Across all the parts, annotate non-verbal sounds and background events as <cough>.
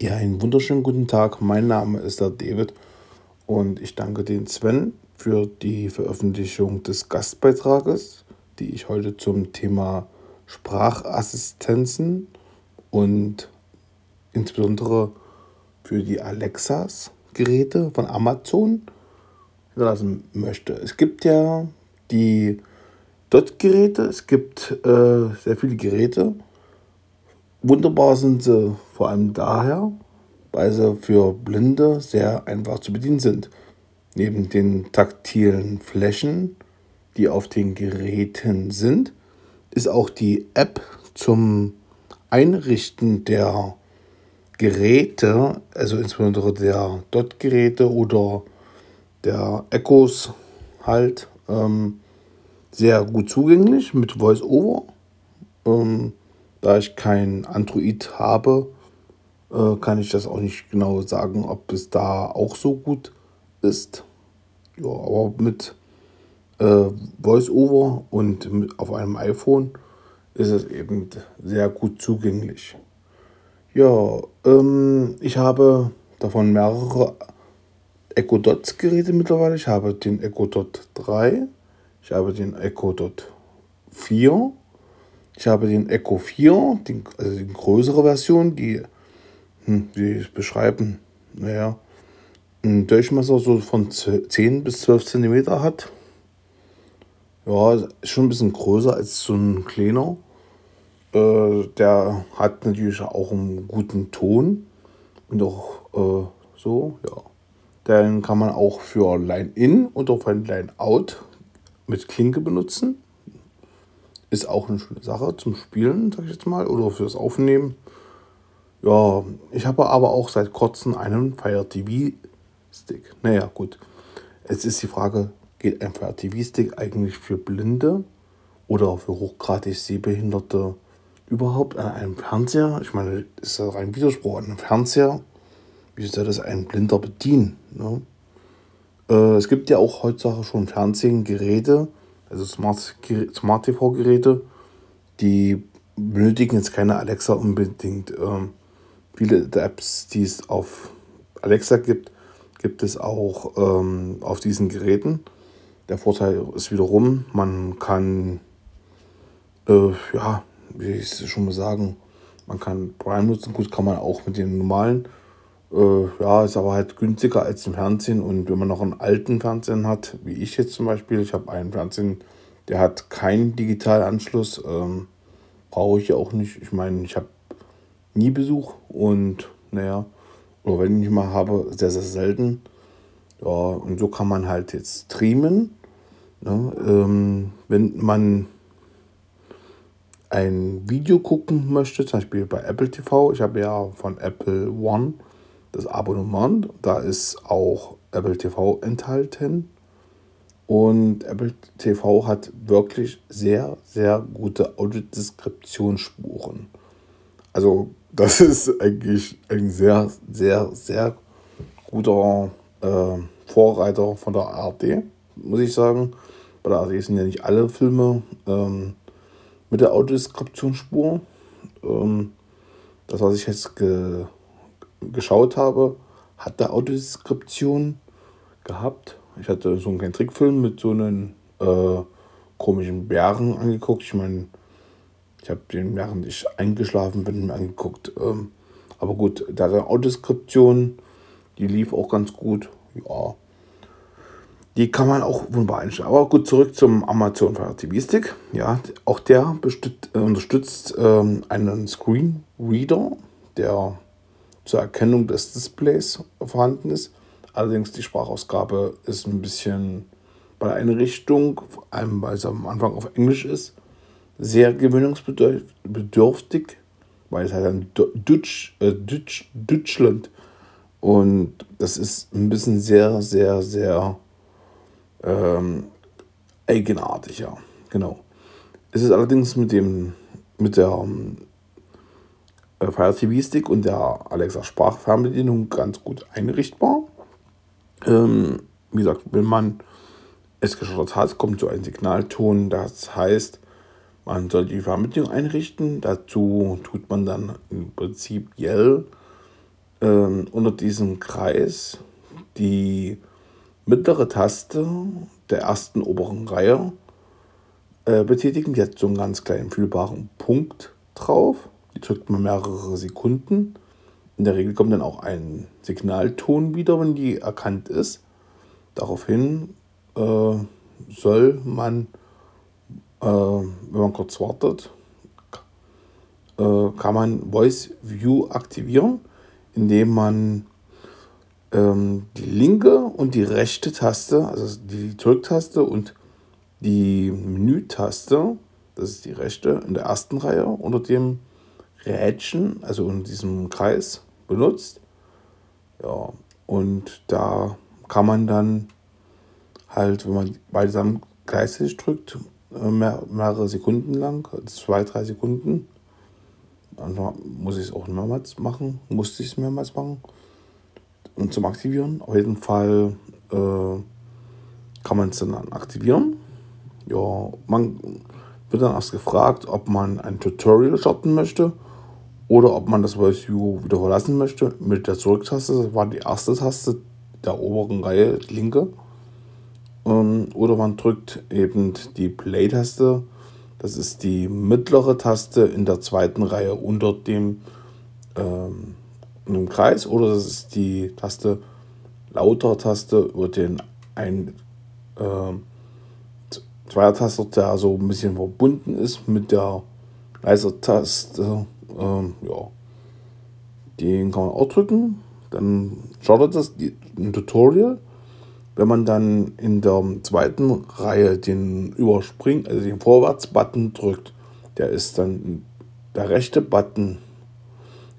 Ja, einen wunderschönen guten Tag. Mein Name ist der David und ich danke den Sven für die Veröffentlichung des Gastbeitrages, die ich heute zum Thema Sprachassistenzen und insbesondere für die Alexas Geräte von Amazon hinterlassen möchte. Es gibt ja die Dot-Geräte, es gibt äh, sehr viele Geräte. Wunderbar sind sie vor allem daher, weil sie für Blinde sehr einfach zu bedienen sind. Neben den taktilen Flächen, die auf den Geräten sind, ist auch die App zum Einrichten der Geräte, also insbesondere der Dot-Geräte oder der Echos halt, ähm, sehr gut zugänglich mit VoiceOver. Ähm, da ich kein Android habe, äh, kann ich das auch nicht genau sagen, ob es da auch so gut ist. Ja, aber mit äh, VoiceOver und mit, auf einem iPhone ist es eben sehr gut zugänglich. Ja, ähm, ich habe davon mehrere Echo Dots Geräte mittlerweile. Ich habe den Echo Dot 3, ich habe den Echo Dot 4, ich habe den Echo 4, den, also die größere Version, die, hm, wie ich beschreiben, naja, einen Durchmesser so von 10 bis 12 cm hat. Ja, ist schon ein bisschen größer als so ein kleiner. Äh, der hat natürlich auch einen guten Ton und auch äh, so, ja. Den kann man auch für Line-In auch für Line-Out mit Klinke benutzen. Ist auch eine schöne Sache zum Spielen, sag ich jetzt mal, oder fürs Aufnehmen. Ja, ich habe aber auch seit kurzem einen Fire TV Stick. Naja, gut. Jetzt ist die Frage, geht ein Fire TV Stick eigentlich für Blinde oder für hochgradig Sehbehinderte überhaupt an einem Fernseher? Ich meine, ist ja rein Widerspruch an einem Fernseher. Wie soll das ein Blinder bedienen? Ne? Äh, es gibt ja auch heutzutage schon Fernsehgeräte, also Smart, Smart TV-Geräte, die benötigen jetzt keine Alexa unbedingt. Ähm, viele der Apps, die es auf Alexa gibt, gibt es auch ähm, auf diesen Geräten. Der Vorteil ist wiederum, man kann, äh, ja, wie ich es schon mal sagen, man kann Prime nutzen. Gut, kann man auch mit den normalen. Äh, ja, ist aber halt günstiger als im Fernsehen. Und wenn man noch einen alten Fernsehen hat, wie ich jetzt zum Beispiel, ich habe einen Fernsehen, der hat keinen Digitalanschluss. Ähm, Brauche ich ja auch nicht. Ich meine, ich habe nie Besuch und naja, oder wenn ich mal habe, sehr, sehr selten. Ja, und so kann man halt jetzt streamen. Ne? Ähm, wenn man ein Video gucken möchte, zum Beispiel bei Apple TV, ich habe ja von Apple One das Abonnement, da ist auch Apple TV enthalten. Und Apple TV hat wirklich sehr, sehr gute Audiodeskriptionsspuren. Also das <laughs> ist eigentlich ein sehr, sehr, sehr guter äh, Vorreiter von der ARD, muss ich sagen. Bei der ARD sind ja nicht alle Filme ähm, mit der Audiodeskriptionsspur. Ähm, das, was ich jetzt ge geschaut habe, hat der Audiodeskription gehabt. Ich hatte so einen kleinen Trickfilm mit so einem äh, komischen Bären angeguckt. Ich meine, ich habe den während ich eingeschlafen bin mir angeguckt. Ähm, aber gut, da eine Audiodeskription, die lief auch ganz gut. Ja, die kann man auch wunderbar einstellen. Aber gut, zurück zum Amazon Fire TV Stick. Ja, auch der äh, unterstützt ähm, einen Screen Reader, der zur Erkennung des Displays vorhanden ist. Allerdings die Sprachausgabe ist ein bisschen bei der Einrichtung, vor allem weil es am Anfang auf Englisch ist, sehr gewöhnungsbedürftig, weil es halt ein Deutsch, äh, Deutsch, Deutschland und das ist ein bisschen sehr, sehr, sehr ähm, eigenartig, ja, genau. Es ist allerdings mit dem mit der ähm, äh, Fire TV Stick und der Alexa Sprachfernbedienung ganz gut einrichtbar. Ähm, wie gesagt, wenn man es gestartet hat, kommt so ein Signalton. Das heißt, man soll die Fernbedienung einrichten. Dazu tut man dann im Prinzip Yell ähm, unter diesem Kreis die mittlere Taste der ersten oberen Reihe äh, betätigen. Hat so einen ganz kleinen fühlbaren Punkt drauf. Die drückt man mehrere Sekunden. In der Regel kommt dann auch ein Signalton wieder, wenn die erkannt ist. Daraufhin äh, soll man, äh, wenn man kurz wartet, äh, kann man Voice View aktivieren, indem man ähm, die linke und die rechte Taste, also die Drücktaste und die Menütaste, das ist die rechte, in der ersten Reihe unter dem Rädchen, also in diesem Kreis benutzt. Ja, und da kann man dann halt, wenn man beide zusammen gleichzeitig drückt, äh, mehr, mehrere Sekunden lang, zwei, drei Sekunden, dann muss ich es auch mehrmals machen, musste ich es mehrmals machen und zum Aktivieren. Auf jeden Fall äh, kann man es dann aktivieren. Ja, man wird dann erst gefragt, ob man ein Tutorial starten möchte oder ob man das Voice View wieder verlassen möchte. Mit der Zurücktaste, das war die erste Taste der oberen Reihe, die linke. Ähm, oder man drückt eben die Play-Taste, das ist die mittlere Taste in der zweiten Reihe unter dem ähm, Kreis oder das ist die Taste lauter Taste über den ein äh, Zweier-Taster, der so ein bisschen verbunden ist mit der leiser Taste. Ähm, ja, den kann man auch drücken. Dann startet das ein Tutorial. Wenn man dann in der zweiten Reihe den Überspring, also den Vorwärts-Button drückt, der ist dann der rechte Button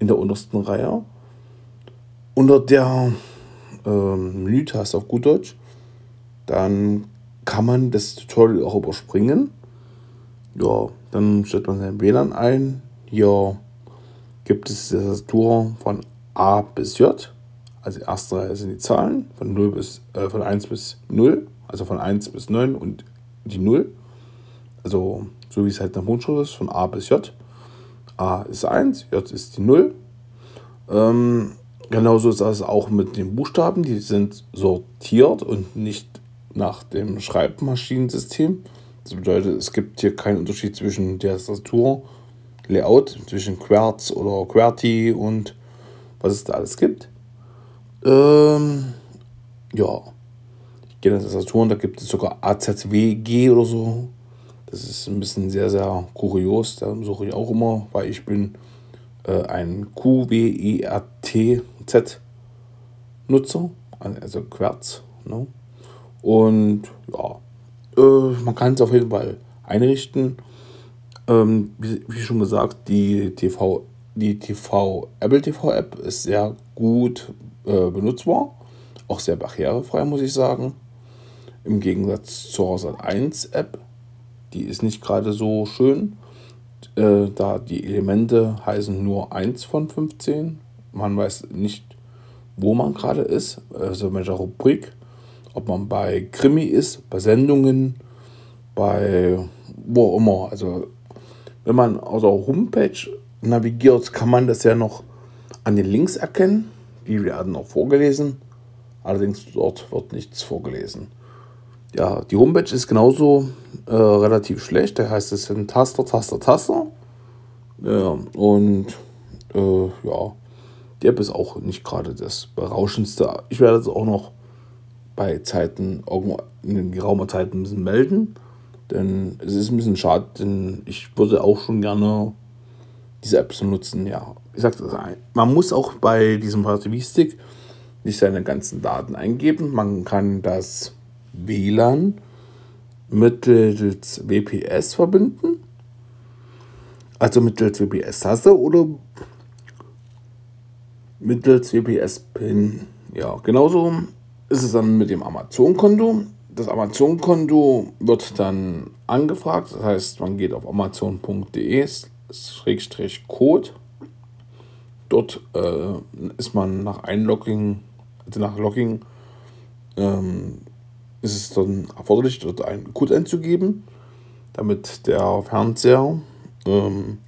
in der untersten Reihe. Unter der ähm, Menütaste auf gut Deutsch, dann kann man das Tutorial auch überspringen. Ja, dann stellt man sein WLAN ein. Hier gibt es die Tastatur von A bis J. Also die erste Reihe sind die Zahlen von 0 bis äh, von 1 bis 0, also von 1 bis 9 und die 0. Also so wie es halt nach Mundschrift ist, von A bis J. A ist 1, J ist die 0. Ähm, genauso ist das auch mit den Buchstaben. Die sind sortiert und nicht nach dem Schreibmaschinensystem. Das bedeutet, es gibt hier keinen Unterschied zwischen der Tastatur, Layout, zwischen Querz oder QWERTY und was es da alles gibt. Ähm, ja, ich gehe in Tastaturen, da gibt es sogar AZWG oder so. Das ist ein bisschen sehr, sehr kurios. Da suche ich auch immer, weil ich bin äh, ein QWERTZ-Nutzer, also Querz. Ne? Und ja, äh, man kann es auf jeden Fall einrichten. Ähm, wie, wie, schon gesagt, die TV, die TV, Apple TV App ist sehr gut äh, benutzbar. Auch sehr barrierefrei, muss ich sagen. Im Gegensatz zur Sat 1 App. Die ist nicht gerade so schön. Äh, da die Elemente heißen nur 1 von 15. Man weiß nicht, wo man gerade ist, also in welcher Rubrik ob man bei Krimi ist, bei Sendungen, bei wo immer. Also wenn man auf der Homepage navigiert, kann man das ja noch an den Links erkennen. Die werden auch vorgelesen. Allerdings dort wird nichts vorgelesen. Ja, die Homepage ist genauso äh, relativ schlecht. Da heißt es sind Taster, Taster, Taster. Ja, und äh, ja, die App ist auch nicht gerade das berauschendste. Ich werde es auch noch bei Zeiten, in geraumer Zeit ein bisschen melden. Denn es ist ein bisschen schade, denn ich würde auch schon gerne diese Apps nutzen. Ja, ich sag's, man muss auch bei diesem TV-Stick nicht seine ganzen Daten eingeben. Man kann das WLAN mittels WPS verbinden. Also mittels WPS-Taste oder mittels WPS-Pin. Ja, genauso ist es dann mit dem Amazon-Konto. Das Amazon-Konto wird dann angefragt. Das heißt, man geht auf amazon.de-code. Dort äh, ist man nach Einlogging, also nach Logging, ähm, ist es dann erforderlich, dort einen Code einzugeben, damit der Fernseher ähm,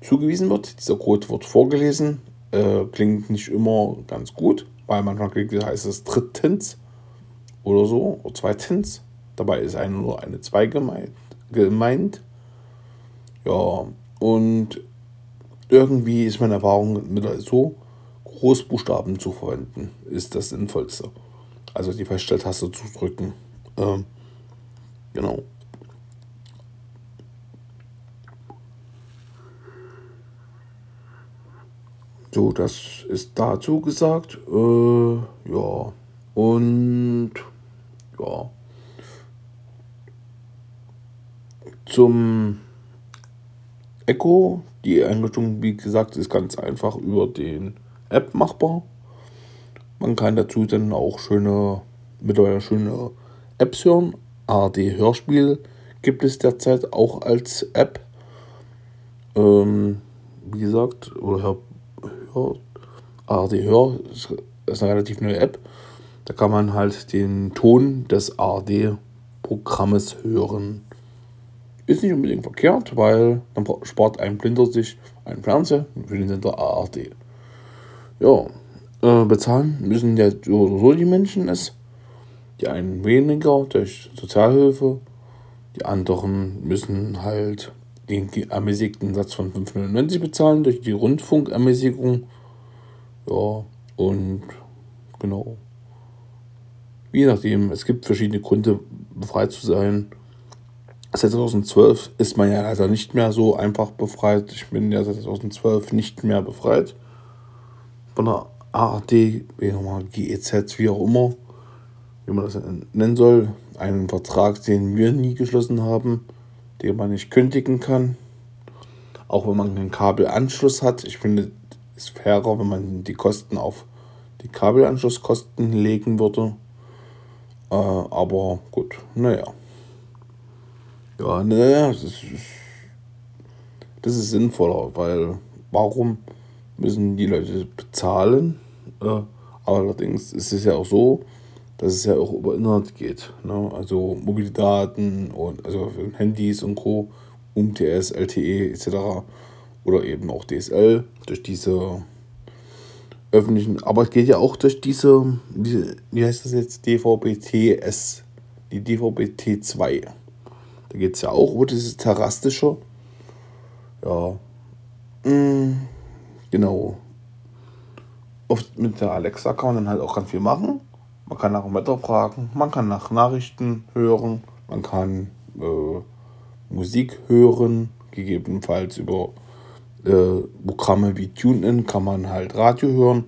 zugewiesen wird. Dieser Code wird vorgelesen Äh, klingt nicht immer ganz gut, weil manchmal klingt, heißt es drittens oder so, zweitens. Dabei ist eine, nur eine 2 gemeint, gemeint. Ja, und irgendwie ist meine Erfahrung mit so Großbuchstaben zu verwenden, ist das Sinnvollste. Also die Feststelltaste zu drücken. Ähm, genau. So, das ist dazu gesagt. Äh, ja. Und ja. Zum Echo, die Einrichtung, wie gesagt, ist ganz einfach über den App machbar. Man kann dazu dann auch schöne, mittlerweile schöne Apps hören. ARD Hörspiel gibt es derzeit auch als App. Ähm, wie gesagt, oder Hör, Hör, ARD Hör ist eine relativ neue App. Da kann man halt den Ton des ARD-Programmes hören. Ist nicht unbedingt verkehrt, weil dann spart ein Blinder sich einen Fernseher für den Sender ARD. Ja, äh, bezahlen müssen ja so, die Menschen es. Die einen weniger durch Sozialhilfe, die anderen müssen halt den ermäßigten Satz von 5,99 bezahlen durch die Rundfunkermäßigung. Ja, und genau. Je nachdem, es gibt verschiedene Gründe, befreit zu sein. Seit 2012 ist man ja leider nicht mehr so einfach befreit. Ich bin ja seit 2012 nicht mehr befreit. Von der ARD, GEZ, wie auch immer, wie man das nennen soll. Einen Vertrag, den wir nie geschlossen haben, den man nicht kündigen kann. Auch wenn man einen Kabelanschluss hat. Ich finde es fairer, wenn man die Kosten auf die Kabelanschlusskosten legen würde. Äh, aber gut, naja. Ja, naja, das ist, das ist sinnvoller, weil warum müssen die Leute bezahlen? Äh, allerdings ist es ja auch so, dass es ja auch über Internet geht. Ne? Also mobile Daten und also Handys und Co., UMTS, LTE etc. Oder eben auch DSL durch diese öffentlichen, aber es geht ja auch durch diese, wie, wie heißt das jetzt, DVB-T-S, die DVB-T2. Da geht es ja auch über dieses Terrastische. Ja. Mhm. Genau. Oft mit der Alexa kann man dann halt auch ganz viel machen. Man kann nach dem Wetter fragen, man kann nach Nachrichten hören, man kann äh, Musik hören, gegebenenfalls über äh, Programme wie TuneIn kann man halt Radio hören,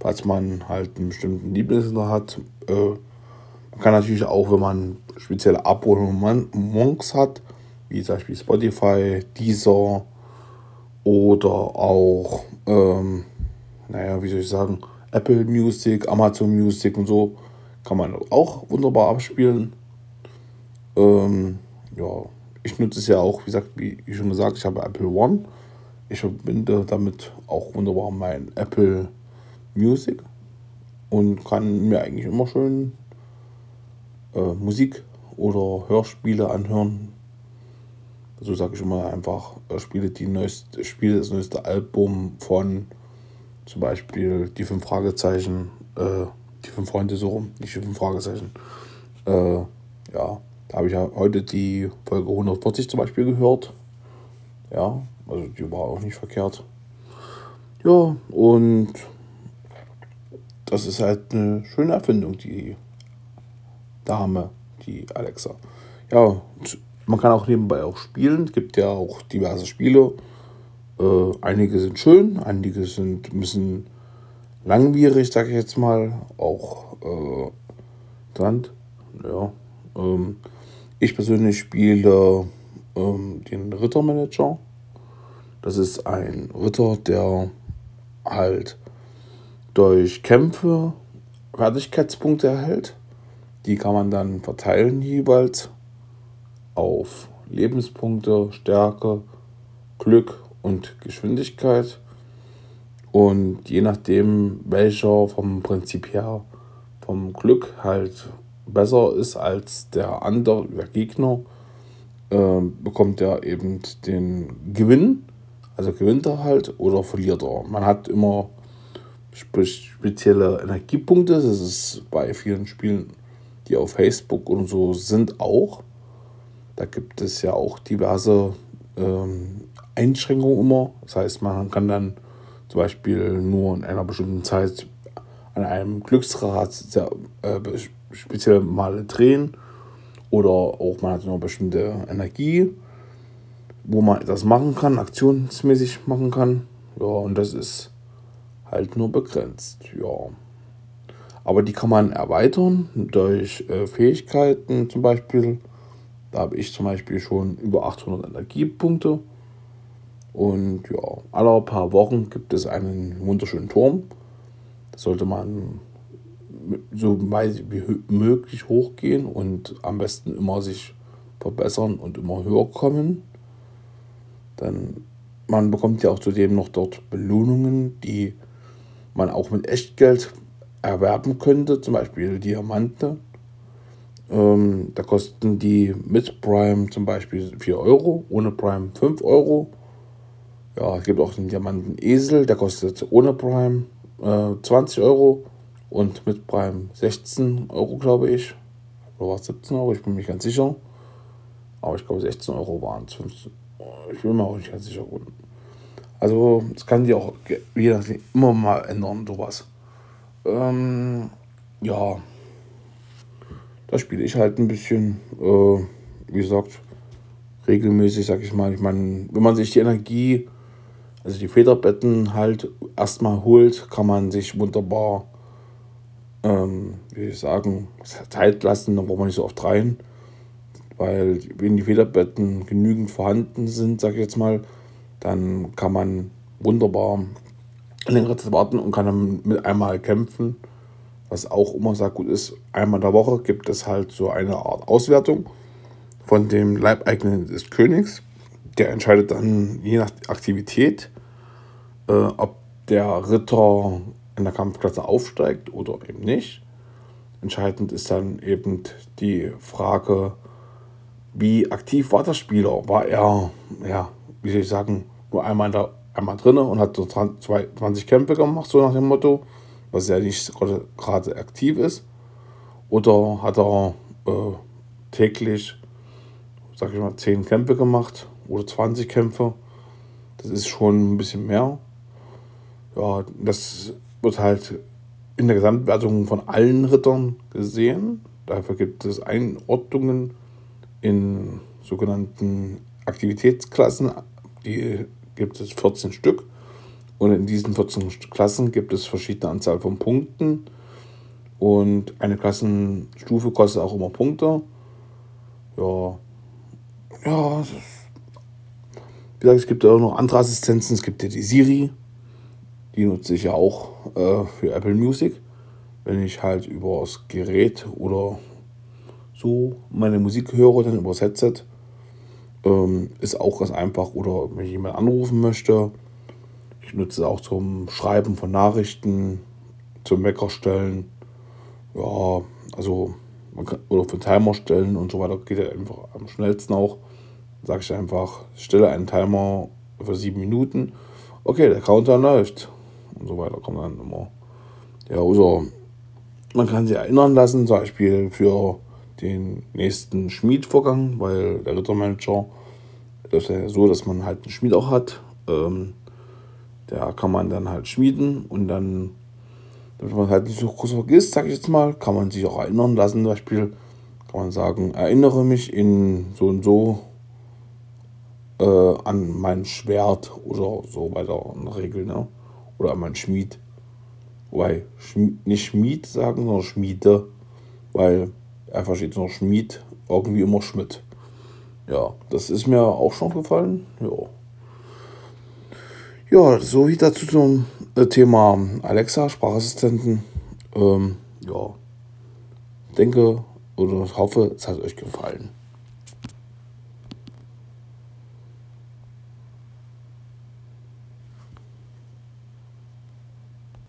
falls man halt einen bestimmten Lieblingssender hat. Äh, man kann natürlich auch, wenn man spezielle Abonnements hat, wie zum Beispiel Spotify, Deezer oder auch, ähm, naja, wie soll ich sagen, Apple Music, Amazon Music und so, kann man auch wunderbar abspielen. Ähm, ja, ich nutze es ja auch, wie gesagt, wie schon gesagt, ich habe Apple One. Ich verbinde damit auch wunderbar mein Apple Music und kann mir eigentlich immer schön äh, Musik oder Hörspiele anhören. So sage ich immer einfach, äh, spiele, die neueste, spiele das neueste Album von zum Beispiel die fünf Fragezeichen, äh, die fünf Freunde so rum, nicht die fünf Fragezeichen. Äh, ja, da habe ich ja heute die Folge 140 zum Beispiel gehört. Ja, also die war auch nicht verkehrt. Ja, und das ist halt eine schöne Erfindung, die Dame, die Alexa. Ja, man kann auch nebenbei auch spielen. Es gibt ja auch diverse Spiele. Äh, einige sind schön, einige sind ein bisschen langwierig, sage ich jetzt mal. Auch äh, dran. Ja. Ähm, ich persönlich spiele ähm, den Rittermanager. Das ist ein Ritter, der halt durch Kämpfe Fertigkeitspunkte erhält. Die kann man dann verteilen jeweils auf Lebenspunkte, Stärke, Glück und Geschwindigkeit. Und je nachdem, welcher vom Prinzip her vom Glück halt besser ist als der andere, der Gegner, äh, bekommt er eben den Gewinn Also gewinnt er halt oder verliert er. Man hat immer spezielle Energiepunkte. Das ist bei vielen Spielen, die auf Facebook und so sind, auch. Da gibt es ja auch diverse ähm, Einschränkungen immer. Das heißt, man kann dann zum Beispiel nur in einer bestimmten Zeit an einem Glücksrad sehr, äh, spezielle Male drehen oder auch man hat eine bestimmte Energie, wo man das machen kann, aktionsmäßig machen kann. Ja, und das ist halt nur begrenzt. Ja. Aber die kann man erweitern durch äh, Fähigkeiten zum Beispiel. Da habe ich zum Beispiel schon über 800 Energiepunkte. Und ja, alle paar Wochen gibt es einen wunderschönen Turm. Da sollte man so weit wie möglich hochgehen und am besten immer sich verbessern und immer höher kommen. Dann man bekommt ja auch zudem noch dort Belohnungen, die man auch mit Echtgeld erwerben könnte, zum Beispiel Diamante. Ähm, da kosten die mit Prime zum Beispiel 4 Euro, ohne Prime 5 Euro. Ja, es gibt auch den Diamanten Esel, der kostet ohne Prime äh, 20 Euro und mit Prime 16 Euro, glaube ich. Oder war es 17 Euro? Ich bin mir nicht ganz sicher. Aber ich glaube 16 Euro waren es. Ich bin mir auch nicht ganz sicher. Also, das kann sich auch je nachdem immer mal ändern, sowas. Ähm, ja, da spiele ich halt ein bisschen, äh, wie gesagt, regelmäßig, sag ich mal. Ich meine, wenn man sich die Energie, also die Federbetten halt erstmal holt, kann man sich wunderbar, ähm, wie ich sagen, Zeit lassen, dann braucht man nicht so oft rein. Weil, wenn die Federbetten genügend vorhanden sind, sag ich jetzt mal, dann kann man wunderbar längere Zeit warten und kann dann mit einmal kämpfen. Was auch immer sehr gut ist, einmal in der Woche gibt es halt so eine Art Auswertung von dem Leibeigenen des Königs. Der entscheidet dann je nach Aktivität, äh, ob der Ritter in der Kampfklasse aufsteigt oder eben nicht. Entscheidend ist dann eben die Frage, wie aktiv war der Spieler? War er, ja, wie soll ich sagen, nur einmal, da, einmal drin und hat so 20 Kämpfe gemacht, so nach dem Motto, was ja nicht gerade aktiv ist. Oder hat er äh, täglich, sag ich mal, 10 Kämpfe gemacht oder 20 Kämpfe. Das ist schon ein bisschen mehr. Ja, das wird halt in der Gesamtwertung von allen Rittern gesehen. Dafür gibt es Einordnungen in sogenannten Aktivitätsklassen, die gibt es 14 Stück. Und in diesen 14 Klassen gibt es verschiedene Anzahl von Punkten. Und eine Klassenstufe kostet auch immer Punkte. Ja, ja, wie gesagt, es gibt auch noch andere Assistenzen. Es gibt ja die Siri, die nutze ich ja auch äh, für Apple Music, wenn ich halt über das Gerät oder so meine Musik höre, dann über das Headset. Ähm, ist auch ganz einfach. Oder wenn ich jemanden anrufen möchte. Ich nutze es auch zum Schreiben von Nachrichten, zum Wecker stellen. Ja, also man kann, oder für Timer stellen und so weiter. Geht ja einfach am schnellsten auch. Sage ich einfach, stelle einen Timer für sieben Minuten. Okay, der Counter läuft. Und so weiter kommt dann immer. Ja, oder man kann sich erinnern lassen, zum Beispiel für den nächsten Schmiedvorgang, weil der Rittermanager ist ja so, dass man halt einen Schmied auch hat. Ähm, der kann man dann halt schmieden und dann, damit man halt nicht so groß vergisst, sag ich jetzt mal, kann man sich auch erinnern lassen. Zum Beispiel kann man sagen, erinnere mich in so und so äh, an mein Schwert oder so weiter in der Regel, ne? Oder an mein Schmied. Wobei, Schmied, nicht Schmied sagen, sondern Schmiede, weil er versteht noch Schmied, irgendwie immer Schmidt. Ja, das ist mir auch schon gefallen. Ja. Ja, so wie dazu zum äh, Thema Alexa, Sprachassistenten. Ähm, ja, denke oder hoffe, es hat euch gefallen.